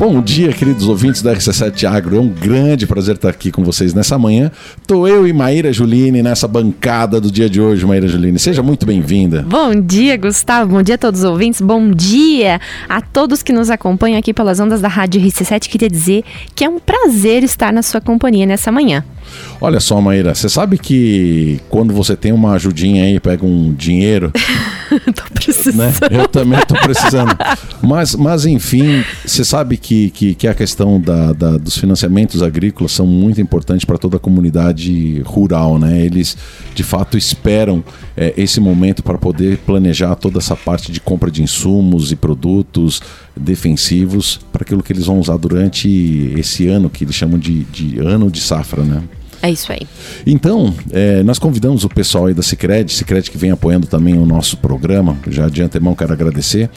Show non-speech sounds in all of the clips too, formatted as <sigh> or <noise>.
Bom dia, queridos ouvintes da RC7 Agro. É um grande prazer estar aqui com vocês nessa manhã. Tô eu e Maíra Juline nessa bancada do dia de hoje, Maíra Juline. Seja muito bem-vinda. Bom dia, Gustavo. Bom dia a todos os ouvintes. Bom dia a todos que nos acompanham aqui pelas ondas da Rádio RC7. Queria dizer que é um prazer estar na sua companhia nessa manhã. Olha só, Maíra, você sabe que quando você tem uma ajudinha aí, pega um dinheiro. <laughs> tô precisando. Né? Eu também tô precisando. Mas, mas enfim, você sabe que, que, que a questão da, da, dos financiamentos agrícolas são muito importantes para toda a comunidade rural, né? Eles de fato esperam é, esse momento para poder planejar toda essa parte de compra de insumos e produtos defensivos para aquilo que eles vão usar durante esse ano que eles chamam de, de ano de safra, né? É isso aí. Então, é, nós convidamos o pessoal aí da Cicred, Cicred que vem apoiando também o nosso programa, já de antemão quero agradecer,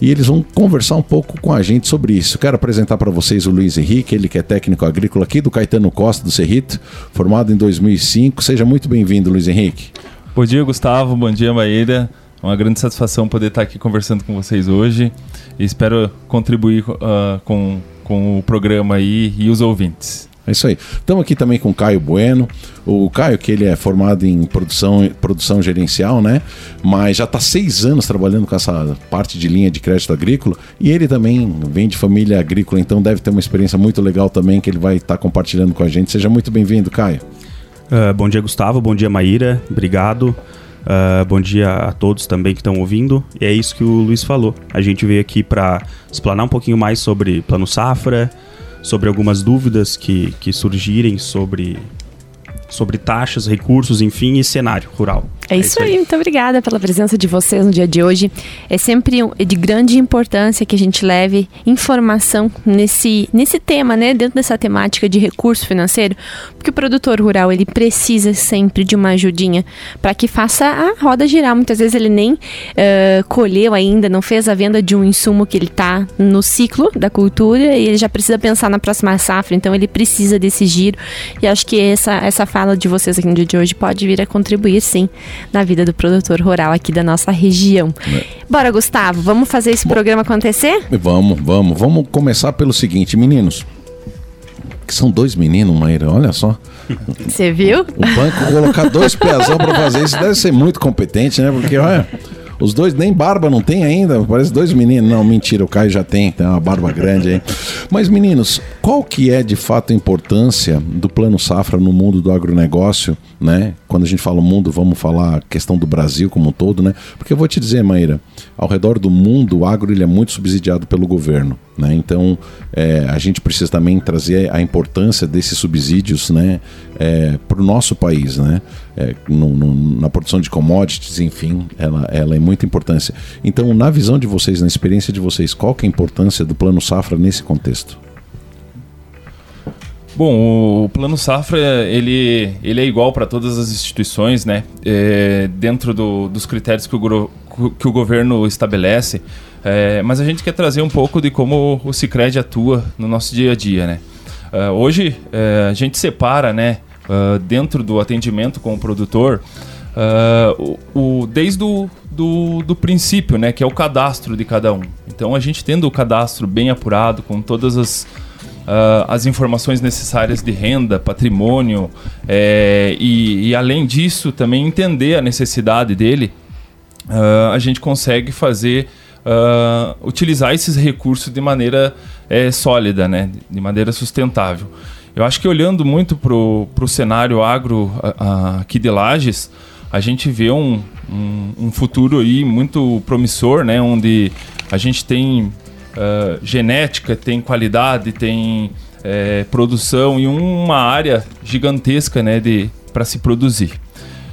e eles vão conversar um pouco com a gente sobre isso. Quero apresentar para vocês o Luiz Henrique, ele que é técnico agrícola aqui do Caetano Costa, do Cerrito, formado em 2005. Seja muito bem-vindo, Luiz Henrique. Bom dia, Gustavo. Bom dia, Maíra. Uma grande satisfação poder estar aqui conversando com vocês hoje e espero contribuir uh, com, com o programa aí e os ouvintes. É isso aí. Estamos aqui também com o Caio Bueno. O Caio, que ele é formado em produção, produção gerencial, né? Mas já está seis anos trabalhando com essa parte de linha de crédito agrícola. E ele também vem de família agrícola, então deve ter uma experiência muito legal também que ele vai estar tá compartilhando com a gente. Seja muito bem-vindo, Caio. Uh, bom dia, Gustavo. Bom dia, Maíra. Obrigado. Uh, bom dia a todos também que estão ouvindo. E é isso que o Luiz falou. A gente veio aqui para explanar um pouquinho mais sobre Plano Safra, sobre algumas dúvidas que, que surgirem sobre, sobre taxas, recursos, enfim, e cenário rural. É, é isso, aí. aí. muito obrigada pela presença de vocês no dia de hoje. É sempre de grande importância que a gente leve informação nesse, nesse tema, né? Dentro dessa temática de recurso financeiro, porque o produtor rural ele precisa sempre de uma ajudinha para que faça a roda girar. Muitas vezes ele nem uh, colheu ainda, não fez a venda de um insumo que ele está no ciclo da cultura e ele já precisa pensar na próxima safra, então ele precisa desse giro. E acho que essa, essa fala de vocês aqui no dia de hoje pode vir a contribuir, sim na vida do produtor rural aqui da nossa região. É. Bora, Gustavo, vamos fazer esse Bom, programa acontecer? Vamos, vamos. Vamos começar pelo seguinte, meninos. Que são dois meninos, Maíra, olha só. Você viu? O banco colocar dois pezão para fazer isso deve ser muito competente, né? Porque, olha. Os dois nem barba não tem ainda, parece dois meninos. Não, mentira, o Caio já tem, tem uma barba grande aí. Mas meninos, qual que é de fato a importância do Plano Safra no mundo do agronegócio, né? Quando a gente fala mundo, vamos falar a questão do Brasil como um todo, né? Porque eu vou te dizer, Maíra, ao redor do mundo o agro ele é muito subsidiado pelo governo. Né? Então, é, a gente precisa também trazer a importância desses subsídios né, é, para o nosso país. Né? É, no, no, na produção de commodities, enfim, ela, ela é muito importante. Então, na visão de vocês, na experiência de vocês, qual que é a importância do Plano Safra nesse contexto? Bom, o Plano Safra ele, ele é igual para todas as instituições, né? É, dentro do, dos critérios que o, que o governo estabelece. É, mas a gente quer trazer um pouco de como o Cicred atua no nosso dia a dia, né? Uh, hoje uh, a gente separa, né, uh, dentro do atendimento com o produtor, o, o, desde o do, do princípio, né, que é o cadastro de cada um. Então a gente tendo o cadastro bem apurado, com todas as, as informações necessárias de renda, patrimônio, é, e, e, além disso também entender a necessidade dele, a gente consegue fazer uh, utilizar esses recursos de maneira é, sólida, né? de maneira sustentável. Eu acho que olhando muito para o cenário agro aqui de Lages, a gente vê um, um, um, futuro aí muito promissor, né? onde a gente tem uh, genética, tem qualidade, tem é, produção e uma área gigantesca né, para se produzir.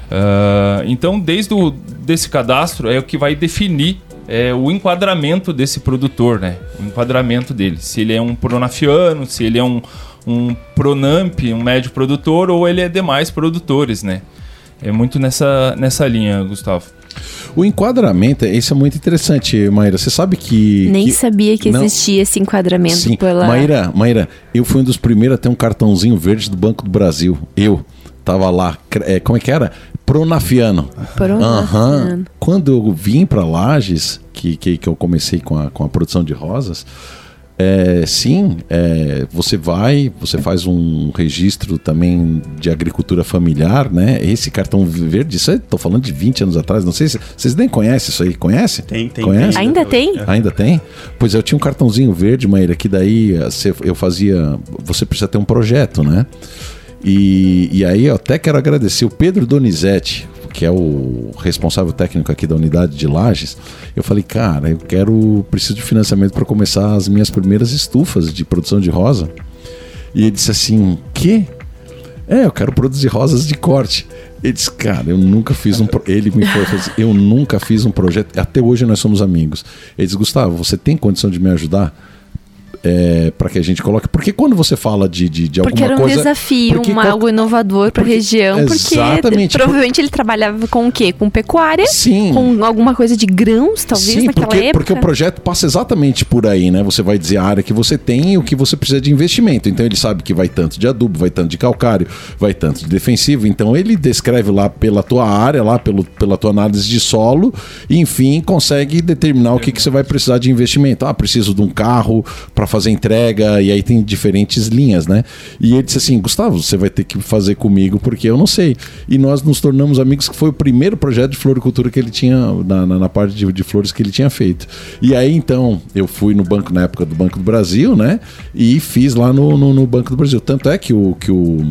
Uh, então, desde o desse cadastro é o que vai definir é, o enquadramento desse produtor, né? O enquadramento dele. Se ele é um pronafiano, se ele é um, um pronamp, um médio produtor, ou ele é demais produtores, né? É muito nessa, nessa linha, Gustavo. O enquadramento, isso é muito interessante, Maíra. Você sabe que. Nem que... sabia que existia Não. esse enquadramento Sim. por lá. Maíra, Maíra, eu fui um dos primeiros a ter um cartãozinho verde do Banco do Brasil. Eu tava lá. É, como é que era? Pronafiano. Pronafiano. Uhum. Quando eu vim para Lages, que, que, que eu comecei com a, com a produção de rosas, É, sim, é, você vai, você faz um registro também de agricultura familiar, né? Esse cartão verde, isso estou falando de 20 anos atrás, não sei se vocês nem conhecem isso aí, conhece? Tem, tem. Conhece? tem. Ainda tem? Ainda tem? Pois eu tinha um cartãozinho verde, Maíra, que daí eh, eu fazia. Você precisa ter um projeto, né? E, e aí eu até quero agradecer o Pedro Donizete, que é o responsável técnico aqui da unidade de Lages. Eu falei, cara, eu quero. preciso de financiamento para começar as minhas primeiras estufas de produção de rosa. E ele disse assim: quê? É, eu quero produzir rosas de corte. Ele disse, cara, eu nunca fiz um. Pro... <laughs> Ele me falou assim, eu nunca fiz um projeto. Até hoje nós somos amigos. Ele disse, Gustavo, você tem condição de me ajudar? É, para que a gente coloque. Porque quando você fala de, de, de Porque alguma era um coisa. desafio, porque uma, qual- algo inovador para a porque- região, porque Exatamente, provavelmente ele trabalhava com o quê? Com pecuária? Sim. Com alguma coisa de grãos, talvez, Sim, naquela porque, época? porque o projeto passa exatamente por aí, né? Você vai dizer a área que você tem e o que você precisa de investimento. Então ele sabe que vai tanto de adubo, vai tanto de calcário, vai tanto de defensivo. Então ele descreve lá pela tua área, lá pelo, pela tua análise de solo, e enfim, consegue determinar o que, que você vai precisar de investimento. Ah, preciso de um carro para fazer entrega, e aí tem diferentes linhas, né? E ele disse assim: Gustavo, você vai ter que fazer comigo porque eu não sei. E nós nos tornamos amigos, que foi o primeiro projeto de floricultura que ele tinha, na, na, na parte de, de flores que ele tinha feito. E aí então eu fui no banco, na época do Banco do Brasil, né? E fiz lá no, no, no Banco do Brasil. Tanto é que o. Que o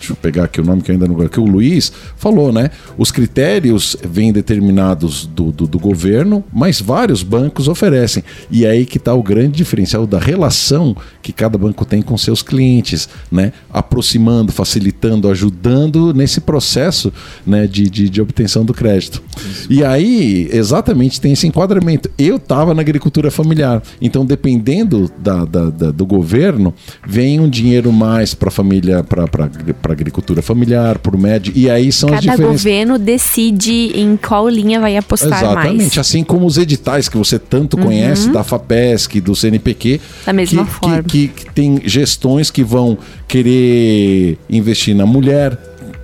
Deixa eu pegar aqui o nome que ainda não. Que o Luiz falou, né? Os critérios vêm determinados do, do, do governo, mas vários bancos oferecem. E é aí que está o grande diferencial da relação que cada banco tem com seus clientes, né? Aproximando, facilitando, ajudando nesse processo né? de, de, de obtenção do crédito. E aí, exatamente, tem esse enquadramento. Eu estava na agricultura familiar, então dependendo da, da, da- do governo, vem um dinheiro mais para a família, para a agricultura familiar, para o médio, e aí são as Cada diferenças. governo decide em qual linha vai apostar Exatamente, mais. Uhum. assim como os editais que você tanto conhece da FAPESC, do CNPq, Da mesma que, forma. Que, que, que tem gestões que vão querer investir na mulher.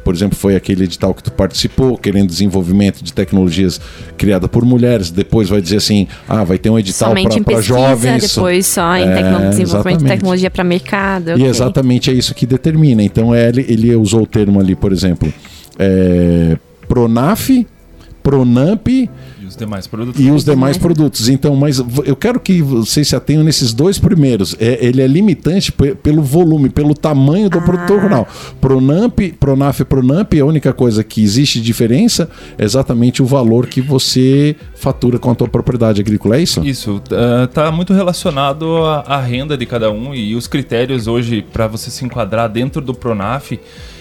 Por exemplo, foi aquele edital que tu participou, querendo desenvolvimento de tecnologias criada por mulheres. Depois vai dizer assim, ah, vai ter um edital para jovens. depois só em É, desenvolvimento de tecnologia para mercado. E exatamente é isso que determina. Então é, ele, ele usou o termo ali, por exemplo, é, Pronaf, Pronamp E os demais produtos. e os demais produtos. Então, mas eu quero que vocês se atenham nesses dois primeiros. É, ele é limitante pe- pelo volume, pelo tamanho do produtor rural. Pronamp, Pronaf e Pronamp, a única coisa que existe diferença é exatamente o valor que você fatura com a tua propriedade agrícola. É isso? Isso, está muito relacionado à, à renda de cada um e os critérios hoje para você se enquadrar dentro do Pronaf,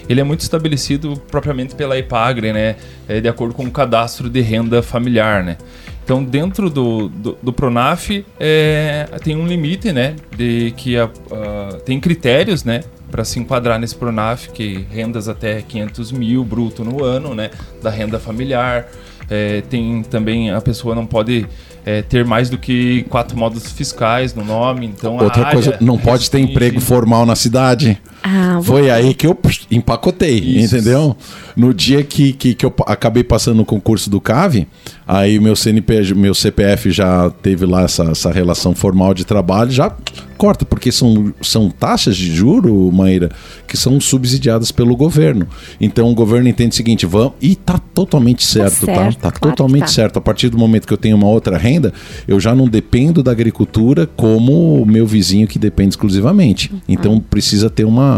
ele é muito estabelecido propriamente pela IPAGRE, né? É, de acordo com o cadastro de renda familiar, né? Então, dentro do, do, do Pronaf, é, tem um limite, né? De que a, a- tem critérios, né? Para se enquadrar nesse Pronaf, que rendas até 500 mil bruto no ano, né? Da renda familiar. É, tem também a pessoa não pode é, ter mais do que quatro módulos fiscais no nome. Então, a Outra coisa, não pode ter emprego formal na cidade. Ah, Foi aí que eu empacotei, Isso. entendeu? No dia que, que, que eu acabei passando no concurso do CAV, aí meu CNP, meu CPF já teve lá essa, essa relação formal de trabalho, já corta, porque são, são taxas de juro, Maíra, que são subsidiadas pelo governo. Então o governo entende o seguinte, vamos, e tá totalmente certo, tá? certo, Tá claro que totalmente tá. certo. A partir do momento que eu tenho uma outra renda, eu já não dependo da agricultura como o meu vizinho que depende exclusivamente. Uhum. Então precisa ter uma,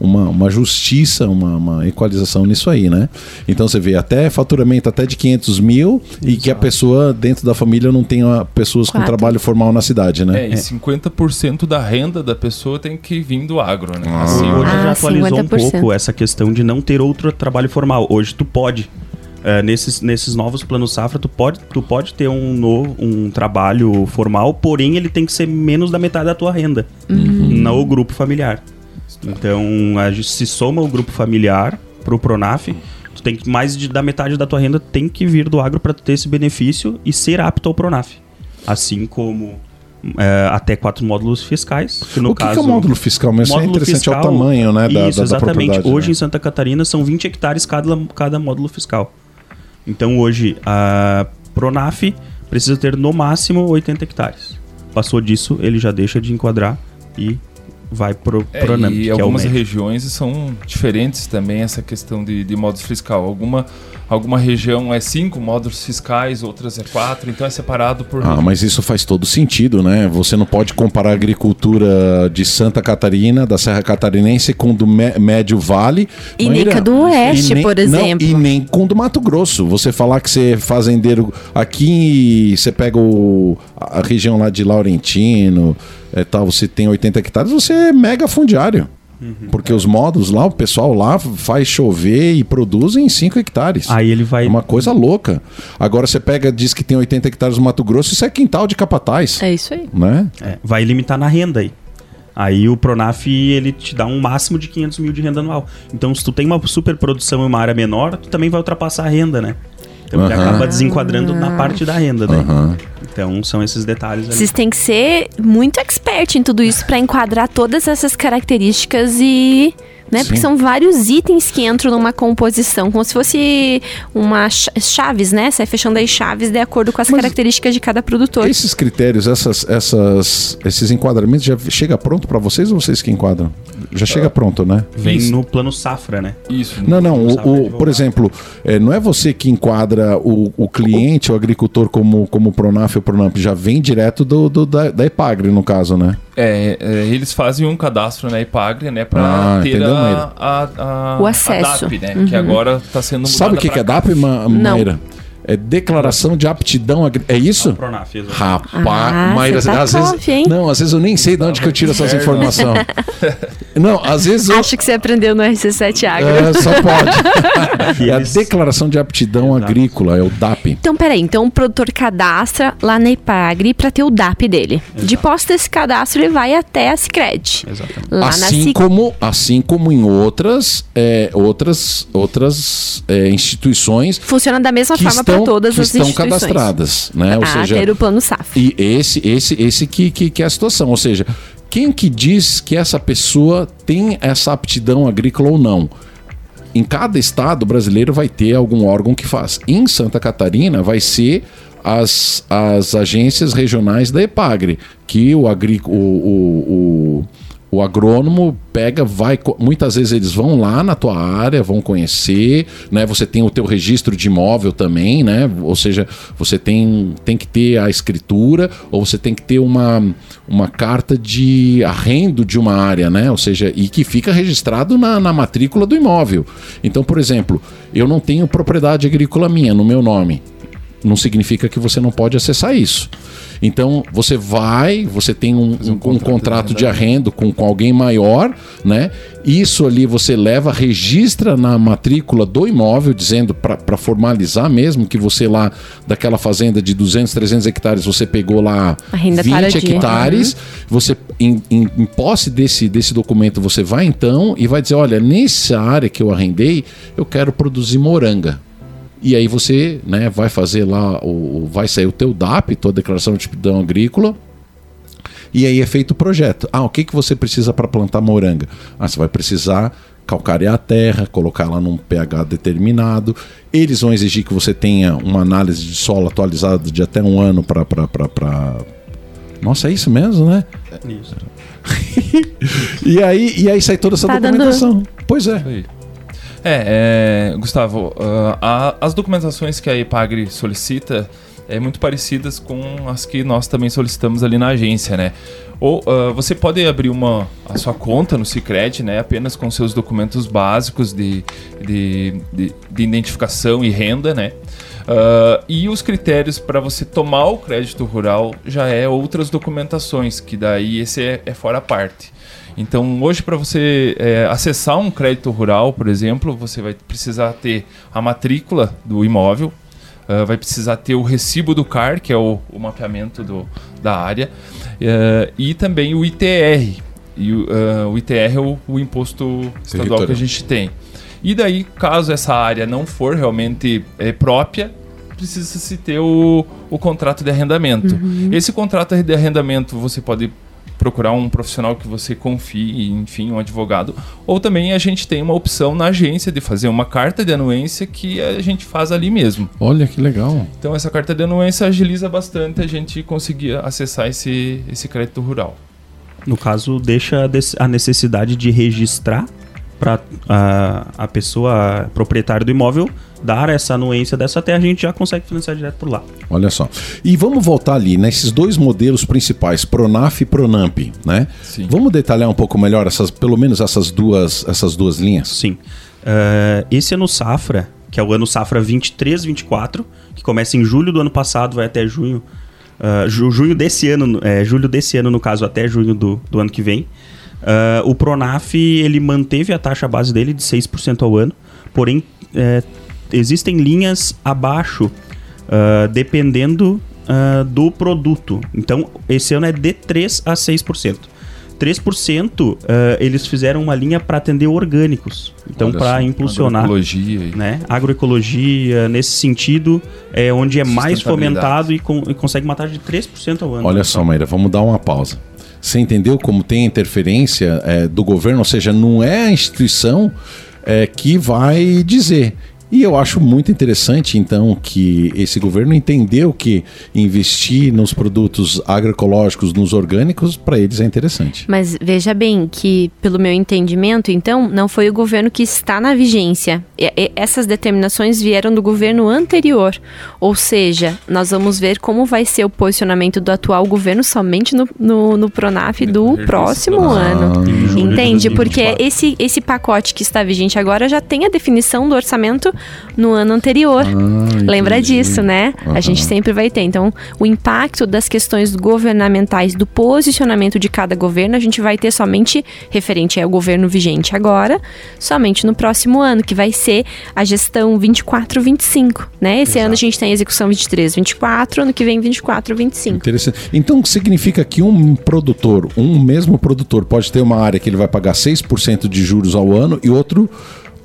uma, uma justiça, uma, uma equalização nisso aí, né? Então você vê até faturamento até de 500 mil e que a pessoa dentro da família não tenha pessoas com Quatro. trabalho formal na cidade, né? É, e 50% da renda da pessoa tem que vir do agro, né? Ah. Assim, Hoje Ah, já atualizou um 50%. pouco essa questão de não ter outro trabalho formal. Hoje tu pode. é, nesses, nesses novos planos safra, tu pode, tu pode ter um novo um trabalho formal, porém ele tem que ser menos da metade da tua renda no grupo familiar. Então a gente se soma o grupo familiar pro Pronaf, tu tem que mais de, da metade da tua renda tem que vir do agro para ter esse benefício e ser apto ao Pronaf. Assim como é, até quatro módulos fiscais. Que no o que, caso, que é o módulo fiscal? Mas isso é módulo interessante, é o fiscal- tamanho né, da, Isso, da, da exatamente. propriedade, Hoje né? em Santa Catarina são 20 hectares cada, cada módulo fiscal. Então hoje a Pronaf precisa ter no máximo 80 hectares. passou disso, ele já deixa de enquadrar e vai pro É, Pronamp, e é algumas médio. regiões são diferentes também essa questão de, de modos fiscal. Alguma, alguma região é cinco modos fiscais, outras é quatro, então é separado por. Ah, mas isso faz todo sentido, né? Você não pode comparar a agricultura de Santa Catarina, da Serra Catarinense, com do Mé- Médio Vale. E nem com a do Oeste, nem- por não, exemplo. e nem com do Mato Grosso. Você falar que você é fazendeiro aqui, você pega o- a a região lá de Laurentino, é, tal, você tem 80 hectares, você é mega fundiário. Uhum. Porque os modos lá, o pessoal lá faz chover e produz em 5 hectares. Aí ele vai É uma coisa louca. Agora você pega, diz que tem 80 hectares no Mato Grosso, isso é quintal de capataz. É isso aí. Né? É, vai limitar na renda aí. Aí o Pronaf ele te dá um máximo de 500 mil de renda anual. Então, se tu tem uma superprodução em uma área menor, tu também vai ultrapassar a renda, né? Então ele acaba desenquadrando na parte da renda, né? Então são esses detalhes ali. Vocês têm que ser muito expert em tudo isso para enquadrar todas essas características e. Né? Porque são vários itens que entram numa composição, como se fosse uma ch- chaves, né? Sai fechando aí chaves de acordo com as Mas- características de cada produtor. Esses critérios, essas, essas, esses enquadramentos já chega pronto para vocês ou vocês que enquadram? Já chega pronto, né? Vem Isso. no plano safra, né? Isso. Não, não. O, o- por exemplo, é, não é você que enquadra o, o cliente, o agricultor, como, como Pronaf ou Pronamp. Já vem direto do, do- da, da Epagre, no caso, né? É, é, eles fazem um cadastro na Ipagre, né, para Ah, ter a, Maíra? a, a, O acesso. a DAP, né, que agora está sendo mudada Sabe o que, que é. DAP, Ma Não. É declaração de aptidão. É isso? Pronaf, exato. Rapaz, Ah, Maíra, tá às top, vezes. hein? Não, às vezes eu nem sei de onde que eu tiro essas Inferno. informações. <laughs> Não, às vezes eu. Acho que você aprendeu no RC7 Agro. É, só pode. <laughs> É a declaração de aptidão Exato. agrícola, é o DAP. Então, peraí. Então, o produtor cadastra lá na Ipagre para ter o DAP dele. De posse desse cadastro, ele vai até a Cicred. Exatamente. Lá na assim Cic... como assim como em outras é, outras outras é, instituições Funciona da mesma forma para estão, todas que as estão cadastradas né ou Ah, seja ter o plano safra. e esse esse esse que, que que é a situação ou seja quem que diz que essa pessoa tem essa aptidão agrícola ou não em cada estado brasileiro vai ter algum órgão que faz. Em Santa Catarina vai ser as, as agências regionais da EPAGRE, que o, agri, o, o, o, o agrônomo pega, vai. Muitas vezes eles vão lá na tua área, vão conhecer, né? Você tem o teu registro de imóvel também, né? Ou seja, você tem, tem que ter a escritura, ou você tem que ter uma, uma carta de arrendo de uma área, né? Ou seja, e que fica registrado na, na matrícula do imóvel. Então, por exemplo, eu não tenho propriedade agrícola minha no meu nome não significa que você não pode acessar isso. Então você vai, você tem um, um- um contrato, contrato de arrendo com, com alguém maior, né? Isso ali você leva, registra na matrícula do imóvel, dizendo para formalizar mesmo que você lá daquela fazenda de 200, 300 hectares, você pegou lá A renda 20 para de- hectares. Você em, em- em posse desse, desse documento, você vai então e vai dizer, olha, nessa área que eu arrendei, eu quero produzir moranga. E aí você né, vai fazer lá, o, vai sair o teu DAP, tua declaração de aptidão agrícola, e aí é feito o projeto. Ah, o que, que você precisa para plantar moranga? Ah, você vai precisar calcarear a terra, colocar lá num pH determinado. Eles vão exigir que você tenha uma análise de solo atualizada de até um ano para. Nossa, é isso mesmo, né? Isso. <laughs> E aí, e aí sai toda essa Tá dando- documentação. Pois é. É, é, Gustavo, ah, a- as documentações que a Ipagre solicita é muito parecidas com as que nós também solicitamos ali na agência, né? Ou ah, você pode abrir uma a sua conta no Sicredi, né? Apenas com seus documentos básicos de, de, de, de identificação e renda, né? Ah, e os critérios para você tomar o crédito rural já é outras documentações, que daí esse é, é fora parte. Então, hoje, para você é, acessar um crédito rural, por exemplo, você vai precisar ter a matrícula do imóvel, ah, vai precisar ter o recibo do CAR, que é o, o mapeamento do, da área, eh, e também o ITR. E o, ah, o ITR é o, o imposto estadual que a gente tem. E daí, caso essa área não for realmente eh, própria, precisa se ter o, o contrato de arrendamento. Esse contrato de arrendamento você pode procurar um profissional que você confie, enfim, um advogado. Ou também a gente tem uma opção na agência de fazer uma carta de anuência que a gente faz ali mesmo. Olha que legal. Então essa carta de anuência agiliza bastante a gente conseguir acessar esse, esse crédito rural. No caso, deixa a necessidade de registrar para a, a pessoa proprietária do imóvel dar essa anuência dessa terra, a gente já consegue financiar direto por lá. Olha só. E vamos voltar ali nesses dois modelos principais, Pronaf e Pronamp, né? Sim. Vamos detalhar um pouco melhor essas, pelo menos essas duas, essas duas linhas? Sim. Uh, esse ano safra, que é o ano safra 23-24, que começa em julho do ano passado, vai até junho, uh, junho desse ano, é, julho desse ano no caso, até junho do, do ano que vem. Uh, o Pronaf ele manteve a taxa base dele de 6% ao ano, porém é, existem linhas abaixo, uh, dependendo uh, do produto. Então, esse ano é de 3 a 6%. 3% uh, eles fizeram uma linha para atender orgânicos. Então, para impulsionar. Agroecologia. Né? Agroecologia, nesse sentido, é onde é mais fomentado e, com, e consegue uma taxa de 3% ao ano. Olha só, Maíra, vamos dar uma pausa. Você entendeu como tem interferência é, do governo? Ou seja, não é a instituição é, que vai dizer. E eu acho muito interessante, então, que esse governo entendeu que investir nos produtos agroecológicos, nos orgânicos, para eles é interessante. Mas veja bem que, pelo meu entendimento, então, não foi o governo que está na vigência. E, essas determinações vieram do governo anterior. Ou seja, nós vamos ver como vai ser o posicionamento do atual governo somente no, no, no Pronaf do próximo ah, ano. Entende? Porque esse, esse pacote que está vigente agora já tem a definição do orçamento no ano anterior. Ah, Lembra disso, né? Uhum. A gente sempre vai ter. Então, o impacto das questões governamentais, do posicionamento de cada governo, a gente vai ter somente referente ao governo vigente agora, somente no próximo ano, que vai ser a gestão 24-25, né? Esse Exato. ano a gente tem a execução 23-24, ano que vem 24-25. Interessante. Então, significa que um produtor, um mesmo produtor, pode ter uma área que ele vai pagar 6% de juros ao ano e outro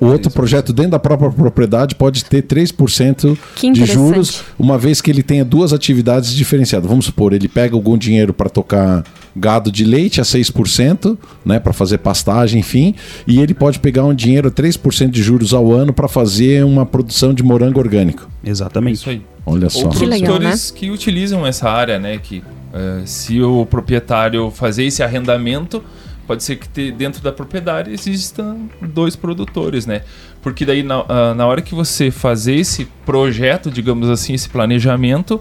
o outro projeto dentro da própria propriedade pode ter 3% de juros, uma vez que ele tenha duas atividades diferenciadas. Vamos supor, ele pega algum dinheiro para tocar gado de leite a 6%, né, para fazer pastagem, enfim, e ele pode pegar um dinheiro a 3% de juros ao ano para fazer uma produção de morango orgânico. Exatamente. Isso aí. Olha só. Ou produtores legal, né? que utilizam essa área, né, que uh, se o proprietário fazer esse arrendamento, pode ser que dentro da propriedade existam dois produtores, né? Porque daí na, uh, na hora que você fazer esse projeto, digamos assim, esse planejamento,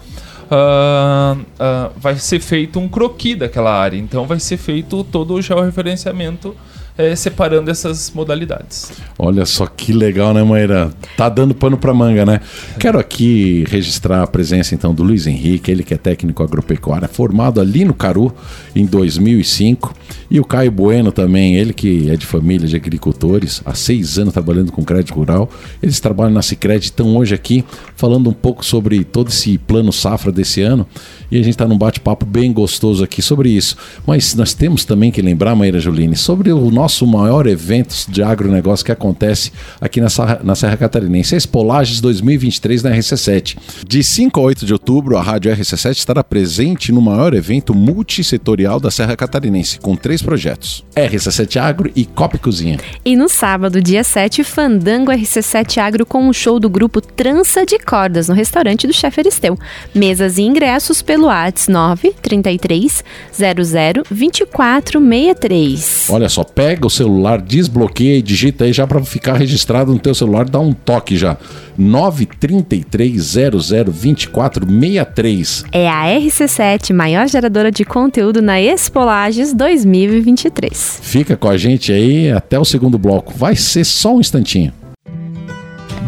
uh, uh, vai ser feito um croqui daquela área. Então vai ser feito todo o georreferenciamento é, separando essas modalidades. Olha só que legal, né, Maíra? Tá dando pano para manga, né? Quero aqui registrar a presença então do Luiz Henrique, ele que é técnico agropecuário, formado ali no Caru em 2005, e o Caio Bueno também, ele que é de família de agricultores, há seis anos trabalhando com crédito rural. Eles trabalham na Sicredi, estão hoje aqui falando um pouco sobre todo esse plano safra desse ano, e a gente está num bate-papo bem gostoso aqui sobre isso. Mas nós temos também que lembrar, Maíra Juline, sobre o nosso nosso maior evento de agronegócio que acontece aqui na Serra, na Serra Catarinense. A Expolages 2023 na RC7. De 5 a 8 de outubro, a Rádio RC7 estará presente no maior evento multissetorial da Serra Catarinense, com três projetos: RC7 Agro e Cop Cozinha. E no sábado, dia 7, Fandango RC7 Agro com o um show do grupo Trança de Cordas no restaurante do chefe Aristeu. Mesas e ingressos pelo ATS 9 33 00 2463. Olha só, pega pega o celular, desbloqueia e digita aí já para ficar registrado no teu celular, dá um toque já. 933002463. É a RC7, maior geradora de conteúdo na Expolages 2023. Fica com a gente aí até o segundo bloco. Vai ser só um instantinho.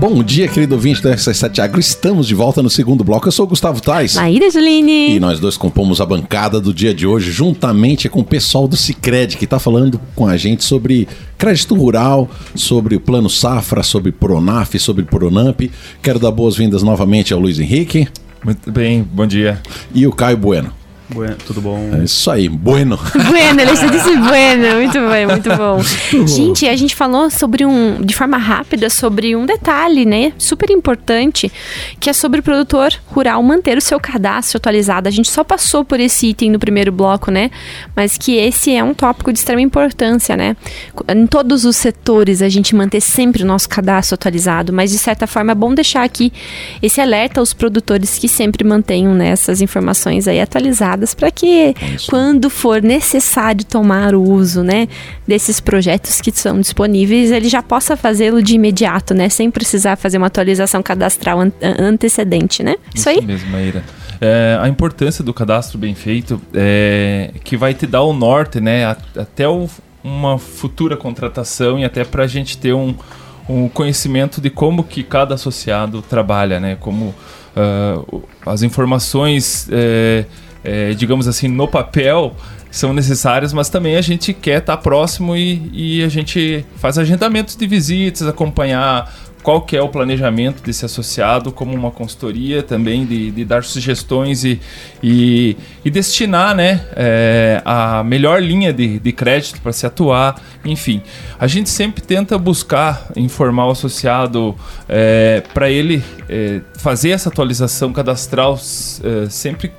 Bom dia, querido ouvinte da RC7 Agro. Estamos de volta no segundo bloco. Eu sou o Gustavo Tais. Maíra Juline. E nós dois compomos a bancada do dia de hoje, juntamente com o pessoal do Cicred, que está falando com a gente sobre crédito rural, sobre o Plano Safra, sobre Pronaf, sobre Pronamp. Quero dar boas-vindas novamente ao Luiz Henrique. Muito bem, bom dia. E o Caio Bueno. Bueno, tudo bom? É isso aí, bueno. <laughs> Bueno, ele já disse bueno. Muito bem, <laughs> muito bom. Gente, a gente falou sobre um, de forma rápida, sobre um detalhe, né? Super importante, que é sobre o produtor rural manter o seu cadastro atualizado. A gente só passou por esse item no primeiro bloco, né? Mas que esse é um tópico de extrema importância, né? Em todos os setores, a gente manter sempre o nosso cadastro atualizado. Mas, de certa forma, é bom deixar aqui esse alerta aos produtores que sempre mantenham né, essas informações aí atualizadas para que quando for necessário tomar o uso, né, desses projetos que são disponíveis, ele já possa fazê-lo de imediato, né, sem precisar fazer uma atualização cadastral an antecedente, né? Isso, Isso aí. mesmo, Maíra. É, a importância do cadastro bem feito é que vai te dar o norte, né, até o, uma futura contratação e até para a gente ter um, um conhecimento de como que cada associado trabalha, né, como uh, as informações uh, é, digamos assim, no papel são necessárias, mas também a gente quer estar próximo e, e a gente faz agendamentos de visitas, acompanhar qual que é o planejamento desse associado como uma consultoria também de, de dar sugestões e, e, e destinar né, é, a melhor linha de, de crédito para se atuar enfim. A gente sempre tenta buscar informar o associado é, para ele é, fazer essa atualização cadastral é, sempre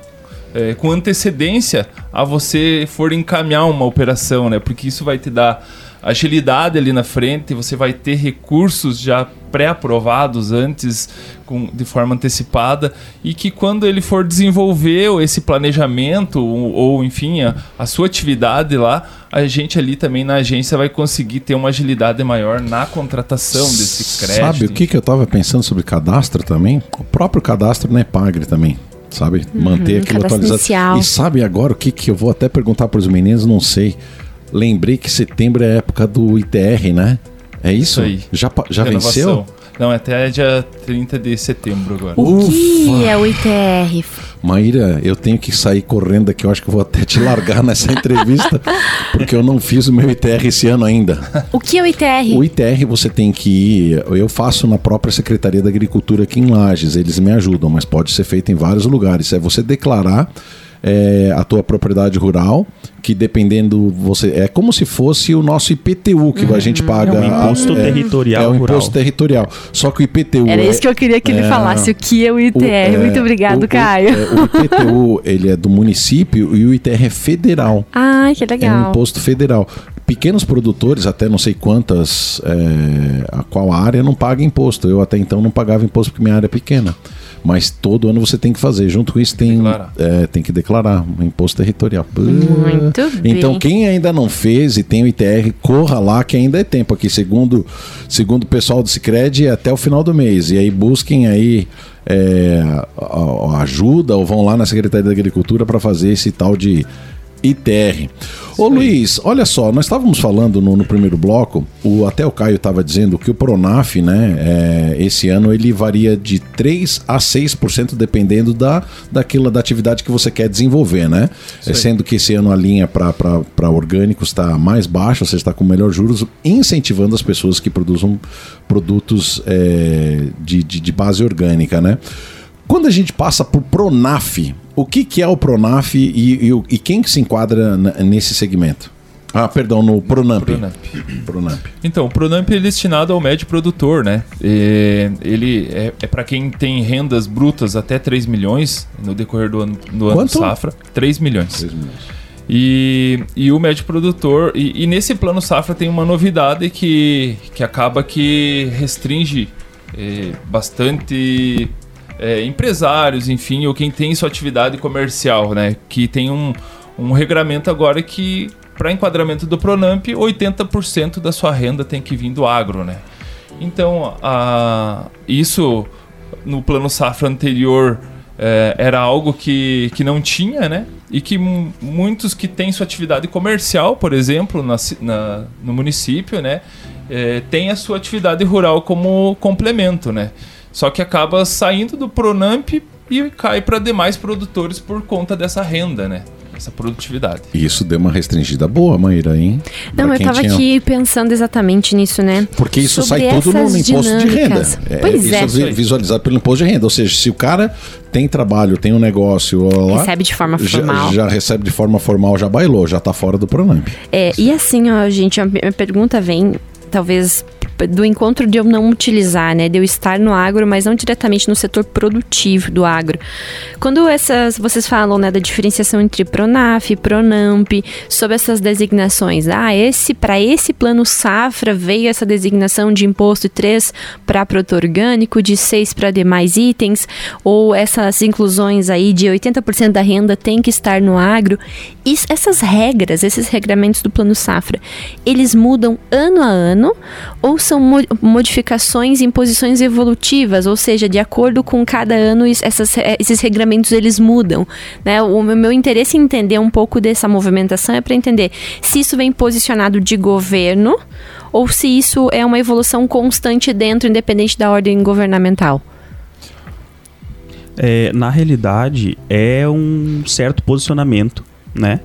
é, com antecedência a você for encaminhar uma operação, né? Porque isso vai te dar agilidade ali na frente, você vai ter recursos já pré-aprovados antes, com, de forma antecipada, e que quando ele for desenvolver esse planejamento, ou, ou enfim, a, a, sua atividade lá, a gente ali também na agência vai conseguir ter uma agilidade maior na contratação desse crédito. Sabe o que, que eu estava pensando sobre cadastro também? O próprio cadastro na Epagre também sabe? Uhum, Manter aquilo atualizado. Inicial. E sabe agora o que, que eu vou até perguntar para os meninos, não sei. Lembrei que setembro é a época do ITR, né? É isso? isso aí. Já, já venceu? Não, é até dia 30 de setembro agora. O que é o ITR? Maíra, eu tenho que sair correndo aqui. Eu acho que eu vou até te largar <laughs> nessa entrevista, porque eu não fiz o meu ITR esse ano ainda. O que é o ITR? O ITR você tem que ir. Eu faço na própria Secretaria da Agricultura aqui em Lages. Eles me ajudam, mas pode ser feito em vários lugares. É você declarar é, a tua propriedade rural, que dependendo você é como se fosse o nosso IPTU que uhum. a gente uhum. paga. É um imposto é, territorial. É um imposto territorial. Só que o IPTU era isso que eu queria que ele é, falasse o que é o ITR. O, é, Muito obrigado, o, Caio. O, o, IPTU ele é do município e o ITR é federal. Ah, que legal. É um imposto federal pequenos produtores, até não sei quantas, é, a qual área, não paga imposto. Eu até então não pagava imposto porque minha área é pequena. Mas todo ano você tem que fazer. Junto com isso tem, é, tem que declarar um imposto territorial. Muito bem. Então quem ainda não fez e tem o ITR, corra lá que ainda é tempo aqui. Segundo, segundo o pessoal do Cicred, é até o final do mês. E aí busquem aí é, ajuda ou vão lá na Secretaria da Agricultura para fazer esse tal de ITR. Ô Luiz, olha só, nós estávamos falando no, no, primeiro bloco, o, até o Caio estava dizendo que o Pronaf, né, é, esse ano ele varia de 3 a 6% dependendo da, daquela, da atividade que você quer desenvolver, né? É, sendo que esse ano a linha para orgânicos está mais baixa, você está com melhor juros, incentivando as pessoas que produzam produtos é, de, de, de base orgânica, né? Quando a gente passa por Pronaf, o que, que é o Pronaf e, e, e quem que se enquadra nesse segmento? Ah, perdão, no Pronamp. Pronamp. Pronamp. Então, o Pronamp é destinado ao médio produtor, né? E ele é, é para quem tem rendas brutas até 3 milhões no decorrer do ano, do ano safra. 3 milhões. 3 milhões. E, e o médio produtor. E, e, nesse plano safra tem uma novidade que, que acaba que restringe é, bastante é, empresários, enfim, ou quem tem sua atividade comercial, né? Que tem um, um regramento agora que, para enquadramento do Pronamp, 80% da sua renda tem que vir do agro, né? Então, a, isso no plano safra anterior é, era algo que, que não tinha, né? E que muitos que têm sua atividade comercial, por exemplo, na, na no município, né? É, tem a sua atividade rural como complemento, né? Só que acaba saindo do Pronamp e cai para demais produtores por conta dessa renda, né? Essa produtividade. Isso deu uma restringida boa, Maíra, hein? Não, pra eu estava tinha... aqui pensando exatamente nisso, né? Porque isso Sobre sai tudo no imposto dinâmicas. de renda. É, pois é. Isso é visualizado pelo imposto de renda. Ou seja, se o cara tem trabalho, tem um negócio lá, Recebe de forma já, formal. já recebe de forma formal, já bailou, já tá fora do Pronamp. É, e assim, ó, gente, a minha pergunta vem, talvez, do encontro de eu não utilizar, né? De eu estar no agro, mas não diretamente no setor produtivo do agro. Quando essas, vocês falam, né, da diferenciação entre Pronaf, Pronamp, sobre essas designações. Ah, esse, para esse plano safra veio essa designação de imposto 3 para produto orgânico, de 6 para demais itens, ou essas inclusões aí de 80% da renda tem que estar no agro. Essas regras, esses regramentos do plano safra, eles mudam ano a ano ou são mo modificações em posições evolutivas, ou seja, de acordo com cada ano essas, esses regramentos eles mudam, né? O meu interesse em entender um pouco dessa movimentação é para entender se isso vem posicionado de governo ou se isso é uma evolução constante dentro, independente da ordem governamental. É, na realidade, é um certo posicionamento, né?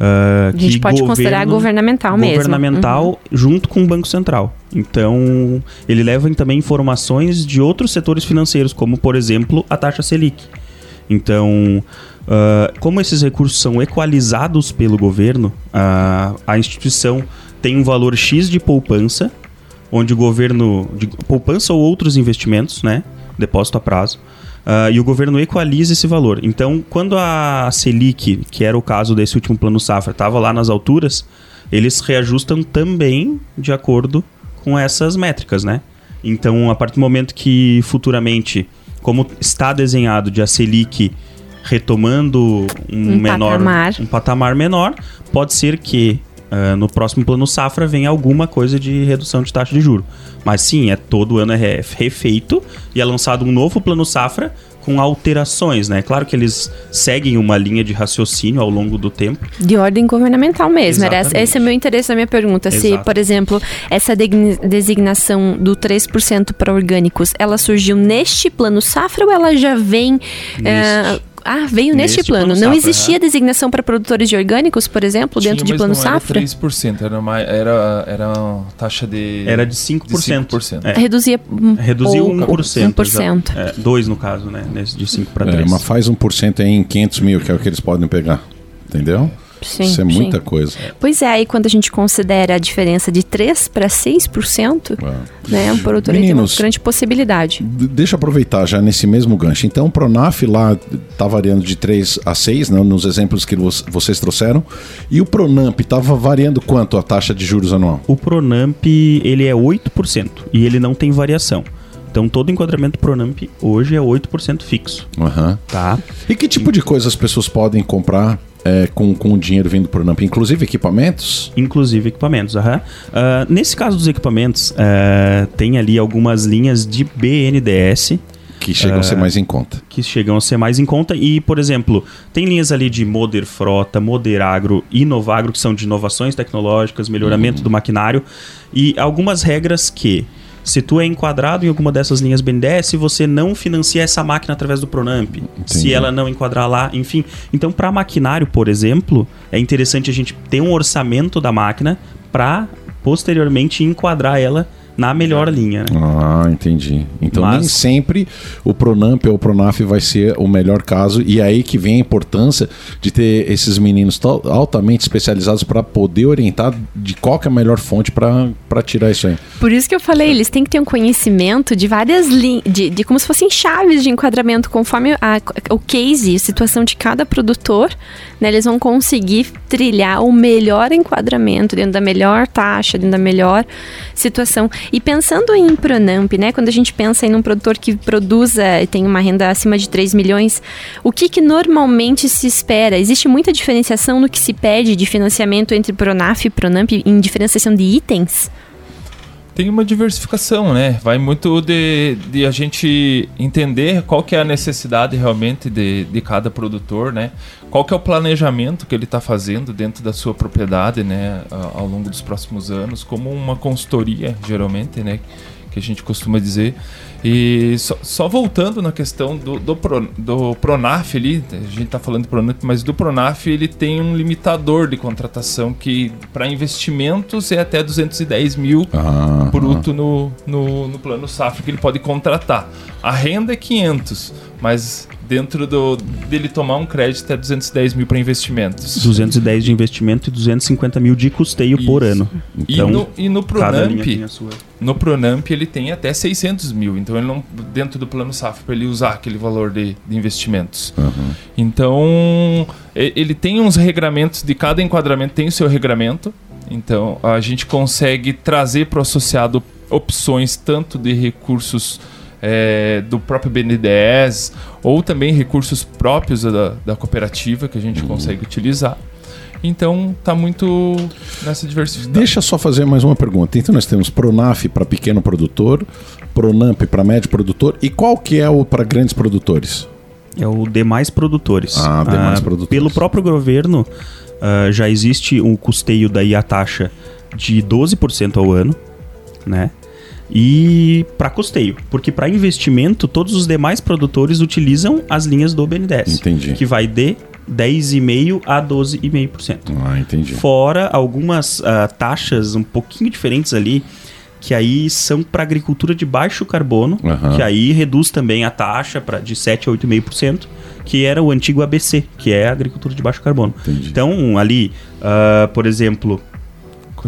Uh, a gente pode governo, considerar governamental mesmo. Governamental uhum. junto com o Banco Central. Então, ele leva também informações de outros setores financeiros, como, por exemplo, a taxa Selic. Então, uh, como esses recursos são equalizados pelo governo, uh, a instituição tem um valor X de poupança, onde o governo. De poupança ou outros investimentos, né? Depósito a prazo. Uh, e o governo equaliza esse valor. Então, quando a Selic, que era o caso desse último plano safra, estava lá nas alturas, eles reajustam também de acordo com essas métricas, né? Então, a partir do momento que futuramente, como está desenhado de a Selic retomando um, um menor patamar. um patamar menor, pode ser que uh, no próximo plano safra venha alguma coisa de redução de taxa de juro. Mas sim, é todo ano é refeito e é lançado um novo plano safra com alterações, né? Claro que eles seguem uma linha de raciocínio ao longo do tempo. De ordem governamental mesmo. Era, esse é o meu interesse na minha pergunta. Exato. Se, por exemplo, essa designação do 3% para orgânicos, ela surgiu neste plano safra ou ela já vem... Ah, veio neste, neste plano. plano. Não safra, existia é. designação para produtores de orgânicos, por exemplo, Tinha, dentro de plano não safra? Era 3%, era uma, era, era uma taxa de. Era de 5%. De 5%. É. Reduzia um Reduziu pouco, 1%. 1%. É, 2 no caso, né? De 5 para 3. É, mas faz 1% aí em 500 mil, que é o que eles podem pegar. Entendeu? Sim, Isso é sim. muita coisa. Pois é, aí quando a gente considera a diferença de 3 para 6%, é. né, o produtor tem uma grande possibilidade. Deixa eu aproveitar já nesse mesmo gancho. Então, o Pronaf lá está variando de 3 a 6, né, nos exemplos que vocês trouxeram. E o Pronamp estava variando quanto a taxa de juros anual? O Pronamp, ele é 8% e ele não tem variação. Então todo enquadramento Pronamp hoje é 8% fixo. Uhum. Tá? E que tipo de coisa as pessoas podem comprar é, com, com o dinheiro vindo por Namp, inclusive equipamentos? Inclusive equipamentos, aham. Uh, nesse caso dos equipamentos, uh, tem ali algumas linhas de BNDES. Que chegam uh, a ser mais em conta. Que chegam a ser mais em conta. E, por exemplo, tem linhas ali de Moder Frota, Moder Agro e Novagro, que são de inovações tecnológicas, melhoramento uhum. do maquinário. E algumas regras que se tu é enquadrado em alguma dessas linhas BNDES, você não financia essa máquina através do Pronamp. Entendi. Se ela não enquadrar lá, enfim. Então, para maquinário, por exemplo, é interessante a gente ter um orçamento da máquina para posteriormente enquadrar ela na melhor linha. Né? Ah, entendi. Então Mas... nem sempre o Pronamp ou o Pronaf vai ser o melhor caso e aí que vem a importância de ter esses meninos altamente especializados para poder orientar de qual é a melhor fonte para tirar isso aí. Por isso que eu falei, eles têm que ter um conhecimento de várias linhas, de, de como se fossem chaves de enquadramento conforme a, o case, a situação de cada produtor, né? Eles vão conseguir trilhar o melhor enquadramento dentro da melhor taxa, dentro da melhor situação. E pensando em Pronamp, né, quando a gente pensa em um produtor que produza e tem uma renda acima de 3 milhões, o que, que normalmente se espera? Existe muita diferenciação no que se pede de financiamento entre Pronaf e Pronamp em diferenciação de itens? Tem uma diversificação, né? Vai muito de, de a gente entender qual que é a necessidade realmente de, de cada produtor, né? Qual que é o planejamento que ele está fazendo dentro da sua propriedade, né? Ao longo dos próximos anos, como uma consultoria, geralmente, né? Que a gente costuma dizer. E só, só, voltando na questão do, do, Pro, do Pronaf ali, a gente está falando do Pronaf, mas do Pronaf ele tem um limitador de contratação que para investimentos é até 210 mil ah, bruto ah. No, no, no plano safra que ele pode contratar. A renda é 500, mas dentro do, dele tomar um crédito é 210 mil para investimentos. 210 de investimento e 250 mil de custeio Isso. por ano. Então, e no, e no Pronamp, no Pronamp ele tem até 600 mil, então ele não dentro do plano safra para ele usar aquele valor de, de investimentos. Então e- ele tem uns regramentos de cada enquadramento tem o seu regramento. Então a gente consegue trazer para o associado opções tanto de recursos é, do próprio BNDES ou também recursos próprios da, da cooperativa que a gente consegue utilizar. Então tá muito nessa diversidade. Deixa eu só fazer mais uma pergunta. Então nós temos Pronaf para pequeno produtor, Pronamp para médio produtor e qual que é o para grandes produtores? É o demais produtores. Ah, demais produtores. Pelo próprio governo, ah, já existe um custeio daí a taxa de 12% ao ano, né? E para custeio, porque para investimento todos os demais produtores utilizam as linhas do BNDES, Entendi. que vai de 10,5 a 12,5%. Ah, entendi. Fora algumas ah, taxas um pouquinho diferentes ali, que aí são para agricultura de baixo carbono, que aí reduz também a taxa pra, de 7 a 8,5%, que era o antigo ABC, que é a agricultura de baixo carbono. Entendi. Então, ali, ah, por exemplo,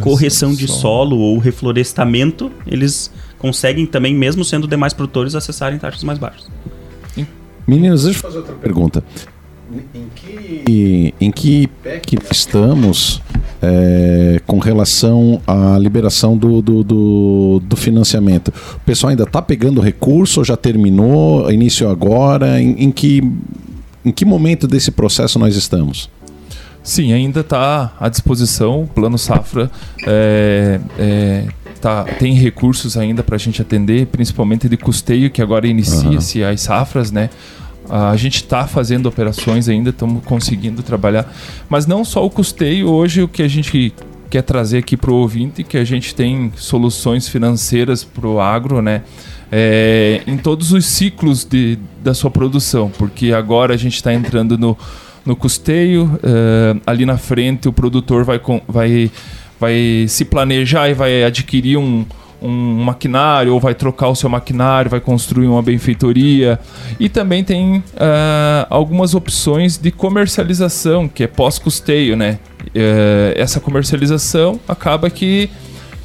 correção de solo ou reflorestamento, eles conseguem também, mesmo sendo demais produtores, acessarem taxas mais baixas. Meninos, deixa eu fazer outra pergunta. Em que, em que pé que estamos é, com relação à liberação do, do, do, do financiamento? O pessoal ainda está pegando recurso ou já terminou? Início agora? Em, em que, em que momento desse processo nós estamos? Sim, ainda está à disposição. O Plano Safra é, é, tá, tem recursos ainda para a gente atender, principalmente de custeio, que agora inicia-se as safras, né? A gente está fazendo operações ainda, estamos conseguindo trabalhar. Mas não só o custeio, hoje o que a gente quer trazer aqui para o ouvinte, que a gente tem soluções financeiras para o agro, né? É, em todos os ciclos de, da sua produção, porque agora a gente está entrando no, no custeio, eh, ali na frente o produtor vai, vai, vai se planejar e vai adquirir um, um maquinário, ou vai trocar o seu maquinário, vai construir uma benfeitoria. E também tem ah, algumas opções de comercialização, que é pós-custeio, né? Eh, essa comercialização acaba que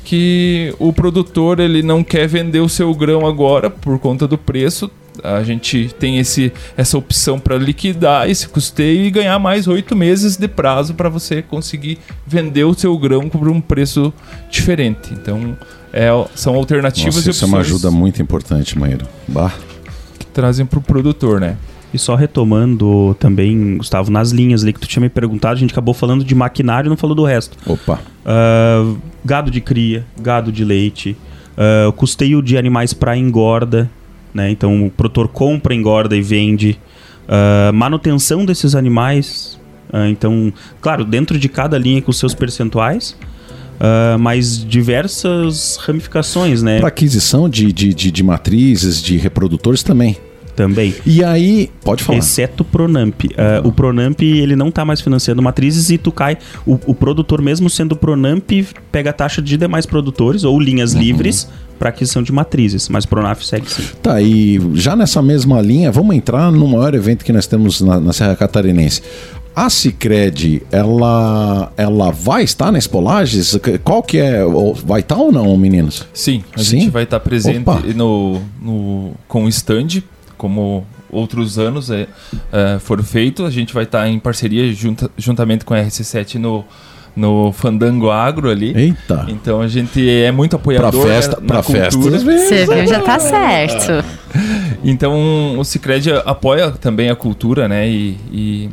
que o produtor ele não quer vender o seu grão agora por conta do preço. A gente tem esse, essa opção para liquidar esse custeio e ganhar mais oito meses de prazo para você conseguir vender o seu grão por um preço diferente. Então, é, são alternativas Nossa, e isso é uma opções ajuda muito importante, Maíra. Bah. que trazem para o produtor, né? E só retomando também, Gustavo, nas linhas ali que tu tinha me perguntado, a gente acabou falando de maquinário e não falou do resto. Opa. Ah, gado de cria, gado de leite, ah, custeio de animais para engorda, né? Então o produtor compra, engorda e vende. Ah, manutenção desses animais. ah, então, claro, dentro de cada linha com seus percentuais, ah, mas diversas ramificações, né? Para aquisição de, de, de, de matrizes, de reprodutores também. Também. E aí, pode falar. Exceto o Pronamp. Ah, o Pronamp, ele não tá mais financiando matrizes e tu cai. O, o produtor, mesmo sendo Pronamp, pega a taxa de demais produtores ou linhas livres para aquisição de matrizes. Mas o Pronaf segue sim. Tá, e já nessa mesma linha, vamos entrar no maior evento que nós temos na, na Serra Catarinense. A Cicred, ela, ela vai estar na Espolages? Qual que é? Vai estar ou não, meninos? Sim, a Sim? gente vai estar presente Opa. no, no, com o stand, como outros anos é, é, foram feitos. A gente vai estar em parceria junta, juntamente com a RC7 no, no Fandango Agro ali. Eita. Então a gente é muito Pra apoiador festa, né, pra na festa. cultura. Você viu, já tá certo. <laughs> Então o Cicred apoia também a cultura, né? E, e,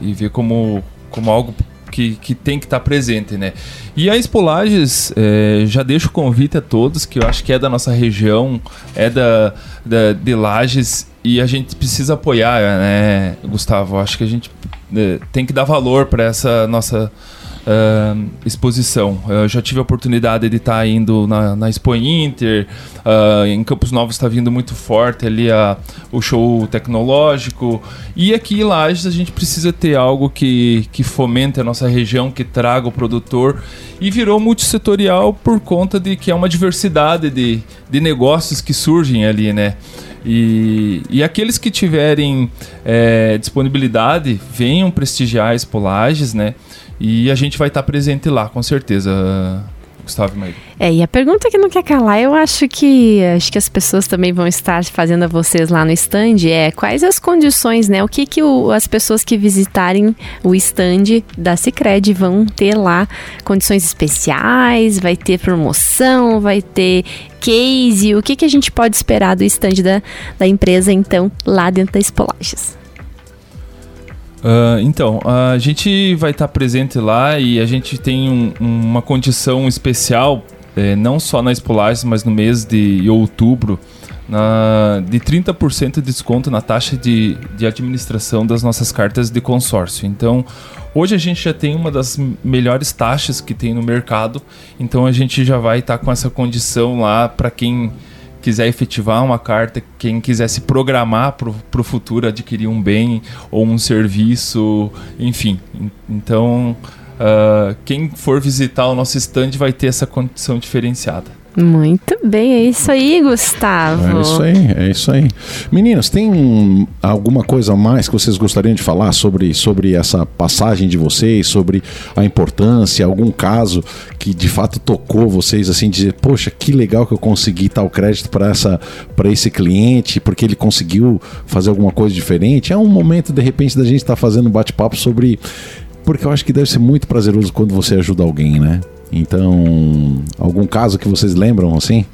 e vê como, como algo que, que tem que estar presente, né? E a Espolages, é, já deixo o convite a todos, que eu acho que é da nossa região, é da, da de Lages, e a gente precisa apoiar, né, Gustavo? Acho que a gente é, tem que dar valor para essa nossa ah, exposição. Eu já tive a oportunidade de estar indo na, na Expo Inter, ah, em Campos Novos está vindo muito forte ali a, o show tecnológico. E aqui em Lages a gente precisa ter algo que, que fomente a nossa região, que traga o produtor. E virou multissetorial por conta de que é uma diversidade de, de negócios que surgem ali, né? E, e aqueles que tiverem é, disponibilidade, venham prestigiar a Espolages, né? E a gente vai estar presente lá, com certeza. Gustavo Maíra. É, e a pergunta que não quer calar, eu acho que acho que as pessoas também vão estar fazendo a vocês lá no stand é quais as condições, né? O que que o, as pessoas que visitarem o stand da Cicred vão ter lá? Condições especiais? Vai ter promoção? Vai ter case? O que que a gente pode esperar do stand da, da empresa, então, lá dentro da Espolages? Uh, então, a gente vai estar presente lá e a gente tem um, uma condição especial, é, não só na Espolages, mas no mês de outubro, na, de 30% de desconto na taxa de, de administração das nossas cartas de consórcio. Então, hoje a gente já tem uma das melhores taxas que tem no mercado, então a gente já vai estar com essa condição lá para quem quiser efetivar uma carta, quem quiser se programar para o futuro adquirir um bem ou um serviço, enfim. Então, uh, quem for visitar o nosso stand vai ter essa condição diferenciada. Muito bem, é isso aí, Gustavo. É isso aí, é isso aí. Meninas, tem alguma coisa mais que vocês gostariam de falar sobre, sobre essa passagem de vocês, sobre a importância, algum caso que de fato tocou vocês assim, dizer, poxa, que legal que eu consegui tal crédito para essa para esse cliente, porque ele conseguiu fazer alguma coisa diferente. É um momento de repente da gente estar tá fazendo um bate-papo sobre porque eu acho que deve ser muito prazeroso quando você ajuda alguém, né? Então, algum caso que vocês lembram assim?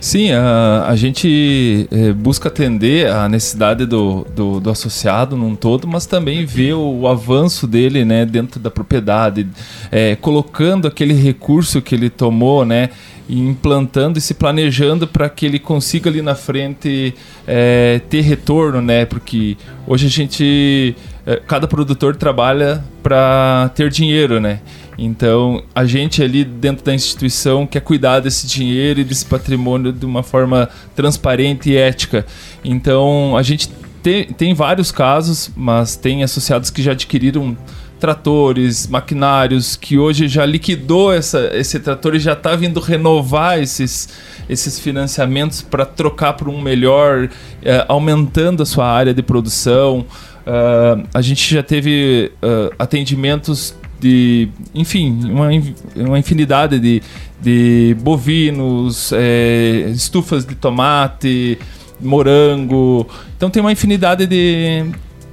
Sim, a, a gente é, busca atender a necessidade do, do, do, associado num todo, mas também ver o, o avanço dele né, dentro da propriedade, é, colocando aquele recurso que ele tomou, né, implantando e se planejando para que ele consiga ali na frente é, ter retorno, né? Porque hoje a gente, cada produtor trabalha para ter dinheiro, né? Então, a gente ali dentro da instituição quer cuidar desse dinheiro e desse patrimônio de uma forma transparente e ética. Então, a gente tem, tem vários casos, mas tem associados que já adquiriram tratores, maquinários, que hoje já liquidou essa, esse trator e já está vindo renovar esses, esses financiamentos para trocar por um melhor, eh, aumentando a sua área de produção. Uh, a gente já teve uh, atendimentos de, enfim, uma, uma infinidade de, de bovinos, é, estufas de tomate, morango. Então tem uma infinidade de,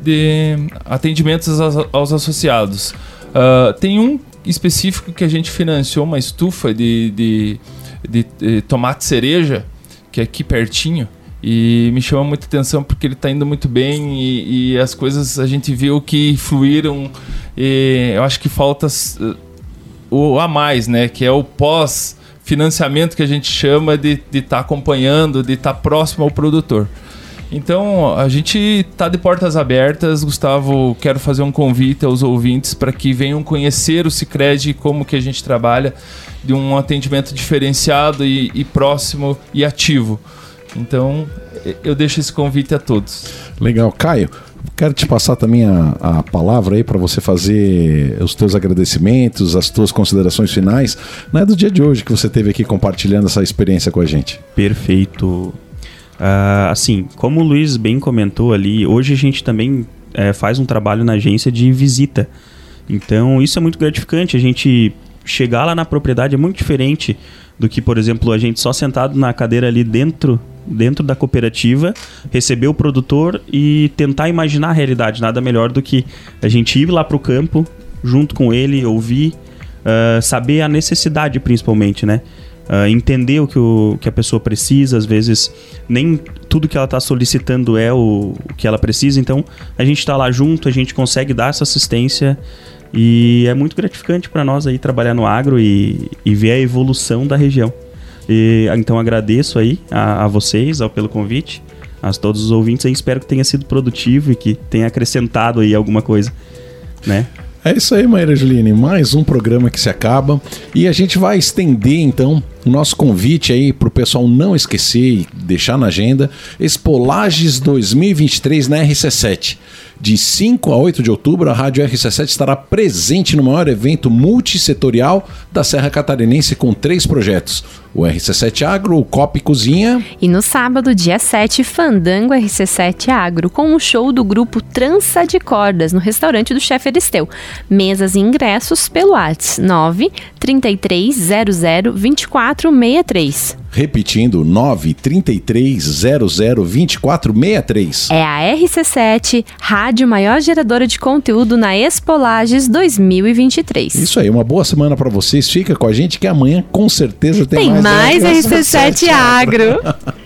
de atendimentos aos, aos associados. Uh, tem um específico que a gente financiou uma estufa de, de, de, de tomate cereja, que é aqui pertinho. E me chama muita atenção porque ele está indo muito bem e, e, as coisas a gente viu que fluíram. Eu acho que falta o a mais, né? Que é o pós financiamento que a gente chama de estar tá acompanhando, de estar tá próximo ao produtor. Então, a gente está de portas abertas. Gustavo, quero fazer um convite aos ouvintes para que venham conhecer o Cicred e como que a gente trabalha de um atendimento diferenciado e, e próximo e ativo. Então, eu deixo esse convite a todos. Legal. Caio, quero te passar também a, a palavra aí para você fazer os teus agradecimentos, as tuas considerações finais, né, do dia de hoje que você teve aqui compartilhando essa experiência com a gente. Perfeito. Uh, assim, como o Luiz bem comentou ali, hoje a gente também é, faz um trabalho na agência de visita. Então, isso é muito gratificante. A gente chegar lá na propriedade é muito diferente do que, por exemplo, a gente só sentado na cadeira ali dentro dentro da cooperativa, receber o produtor e tentar imaginar a realidade. Nada melhor do que a gente ir lá para o campo, junto com ele, ouvir, uh, saber a necessidade principalmente, né? Uh, entender o que, o que a pessoa precisa, às vezes nem tudo que ela está solicitando é o, o, que ela precisa, então a gente está lá junto, a gente consegue dar essa assistência e é muito gratificante para nós aí trabalhar no agro e, e ver a evolução da região. E, então agradeço aí a, a vocês ao, pelo convite, a todos os ouvintes espero que tenha sido produtivo e que tenha acrescentado aí alguma coisa, né? É isso aí, Maíra Juline. Mais um programa que se acaba. E a gente vai estender, então, o nosso convite aí para o pessoal não esquecer e deixar na agenda, Expolages 2023 na RC7. De 5 a 8 de outubro, a Rádio RC7 estará presente no maior evento multissetorial da Serra Catarinense com três projetos. O RC7 Agro, o COP Cozinha. E no sábado, dia 7, Fandango RC7 Agro, com um show do grupo Trança de Cordas, no restaurante do chefe Aristeu. Mesas e ingressos pelo ATS 9 3300 2463. Repetindo, 93300 2463. É a RC7, Rádio Maior Geradora de Conteúdo na Expolages 2023. Isso aí, uma boa semana para vocês. Fica com a gente que amanhã com certeza tem, Tem mais, mais RC7 Agro. <laughs>